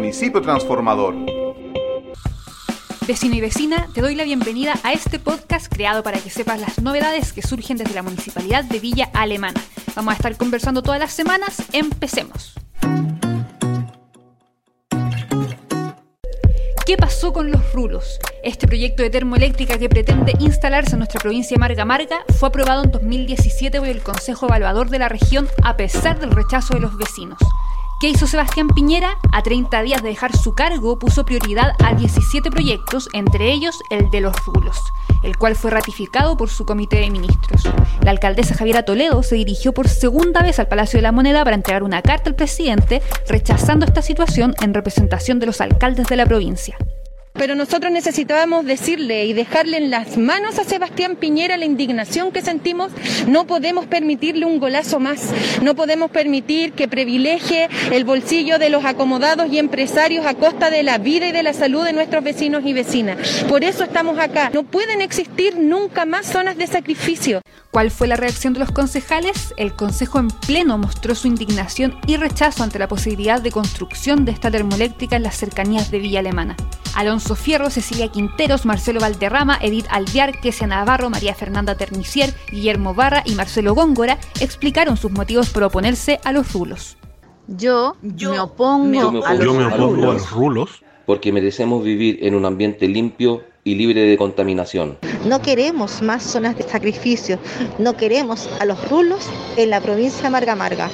municipio transformador. Vecino y vecina, te doy la bienvenida a este podcast creado para que sepas las novedades que surgen desde la Municipalidad de Villa Alemana. Vamos a estar conversando todas las semanas. Empecemos. ¿Qué pasó con los rulos? Este proyecto de termoeléctrica que pretende instalarse en nuestra provincia de Marga Marga fue aprobado en 2017 por el Consejo Evaluador de la región a pesar del rechazo de los vecinos. ¿Qué hizo Sebastián Piñera? A 30 días de dejar su cargo puso prioridad a 17 proyectos, entre ellos el de los rulos, el cual fue ratificado por su comité de ministros. La alcaldesa Javiera Toledo se dirigió por segunda vez al Palacio de la Moneda para entregar una carta al presidente rechazando esta situación en representación de los alcaldes de la provincia. Pero nosotros necesitábamos decirle y dejarle en las manos a Sebastián Piñera la indignación que sentimos. No podemos permitirle un golazo más. No podemos permitir que privilegie el bolsillo de los acomodados y empresarios a costa de la vida y de la salud de nuestros vecinos y vecinas. Por eso estamos acá. No pueden existir nunca más zonas de sacrificio. ¿Cuál fue la reacción de los concejales? El Consejo en pleno mostró su indignación y rechazo ante la posibilidad de construcción de esta termoeléctrica en las cercanías de Villa Alemana. Alonso Fierro, Cecilia Quinteros, Marcelo Valderrama, Edith Alvear, Kesia Navarro, María Fernanda Ternicier, Guillermo Barra y Marcelo Góngora explicaron sus motivos por oponerse a los rulos. Yo, me opongo, a, los rulos porque merecemos vivir en un ambiente limpio y libre de contaminación. No queremos más zonas de sacrificio, no queremos a los rulos en la provincia de Marga Marga.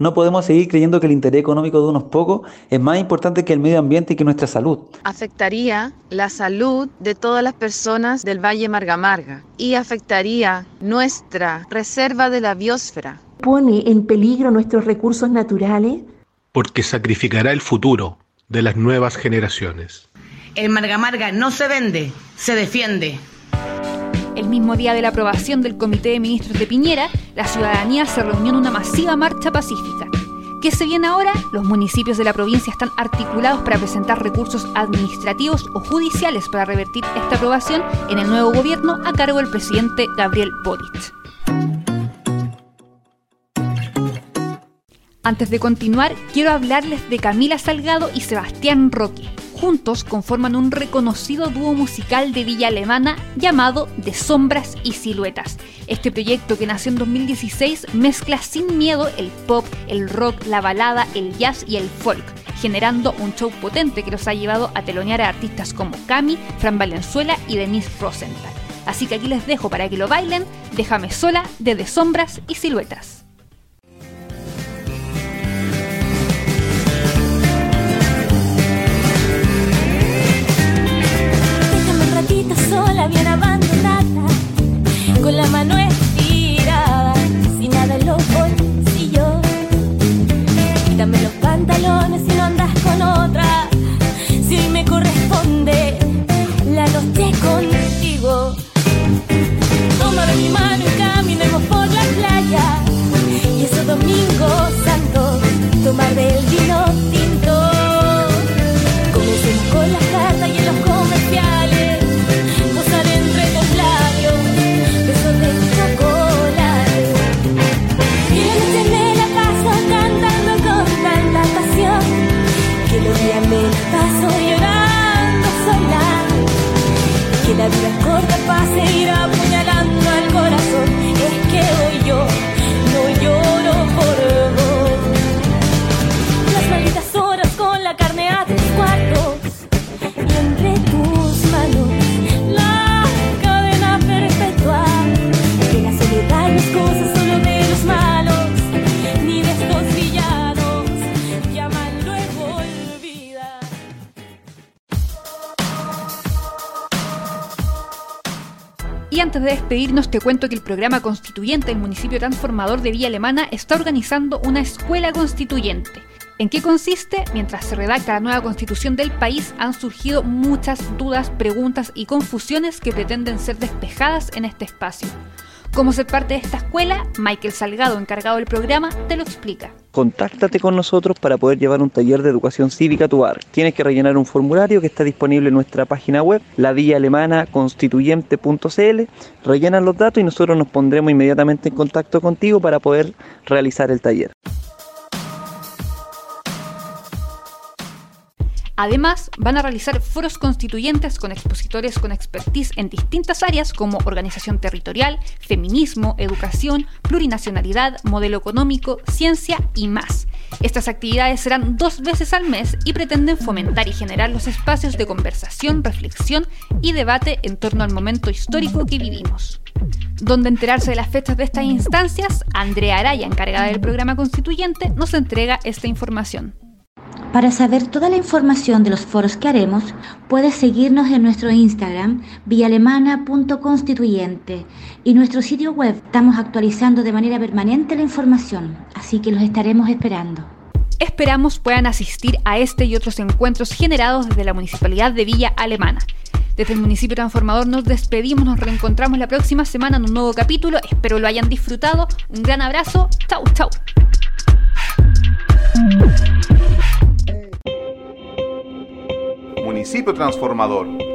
No podemos seguir creyendo que el interés económico de unos pocos es más importante que el medio ambiente y que nuestra salud. Afectaría la salud de todas las personas del Valle Marga Marga y afectaría nuestra reserva de la biosfera. Pone en peligro nuestros recursos naturales. Porque sacrificará el futuro de las nuevas generaciones. El Marga Marga no se vende, se defiende. El mismo día de la aprobación del Comité de Ministros de Piñera, la ciudadanía se reunió en una masiva marcha pacífica. ¿Qué se viene ahora? Los municipios de la provincia están articulados para presentar recursos administrativos o judiciales para revertir esta aprobación en el nuevo gobierno a cargo del presidente Gabriel Boric. Antes de continuar, quiero hablarles de Camila Salgado y Sebastián Roque juntos conforman un reconocido dúo musical de Villa Alemana llamado De Sombras y Siluetas. Este proyecto que nació en 2016 mezcla sin miedo el pop, el rock, la balada, el jazz y el folk, generando un show potente que los ha llevado a telonear a artistas como Cami, Fran Valenzuela y Denise Rosenthal. Así que aquí les dejo para que lo bailen Déjame sola de De Sombras y Siluetas. Quítame los pantalones si no andas con otra, Y antes de despedirnos, te cuento que el programa constituyente del municipio transformador de Villa Alemana está organizando una escuela constituyente. ¿En qué consiste? Mientras se redacta la nueva constitución del país, han surgido muchas dudas, preguntas y confusiones que pretenden ser despejadas en este espacio. ¿Cómo ser parte de esta escuela? Michael Salgado, encargado del programa, te lo explica. Contáctate con nosotros para poder llevar un taller de educación cívica a tu barrio. Tienes que rellenar un formulario que está disponible en nuestra página web, la alemana constituyente.cl. Rellenan los datos y nosotros nos pondremos inmediatamente en contacto contigo para poder realizar el taller. Además, van a realizar foros constituyentes con expositores con expertise en distintas áreas como organización territorial, feminismo, educación, plurinacionalidad, modelo económico, ciencia y más. Estas actividades serán dos veces al mes y pretenden fomentar y generar los espacios de conversación, reflexión y debate en torno al momento histórico que vivimos. Donde enterarse de las fechas de estas instancias, Andrea Araya, encargada del programa constituyente, nos entrega esta información. Para saber toda la información de los foros que haremos, puedes seguirnos en nuestro Instagram vialemana.constituyente y nuestro sitio web. Estamos actualizando de manera permanente la información, así que los estaremos esperando. Esperamos puedan asistir a este y otros encuentros generados desde la Municipalidad de Villa Alemana. Desde el municipio transformador nos despedimos, nos reencontramos la próxima semana en un nuevo capítulo. Espero lo hayan disfrutado. Un gran abrazo. Chau, chau. Municipio Transformador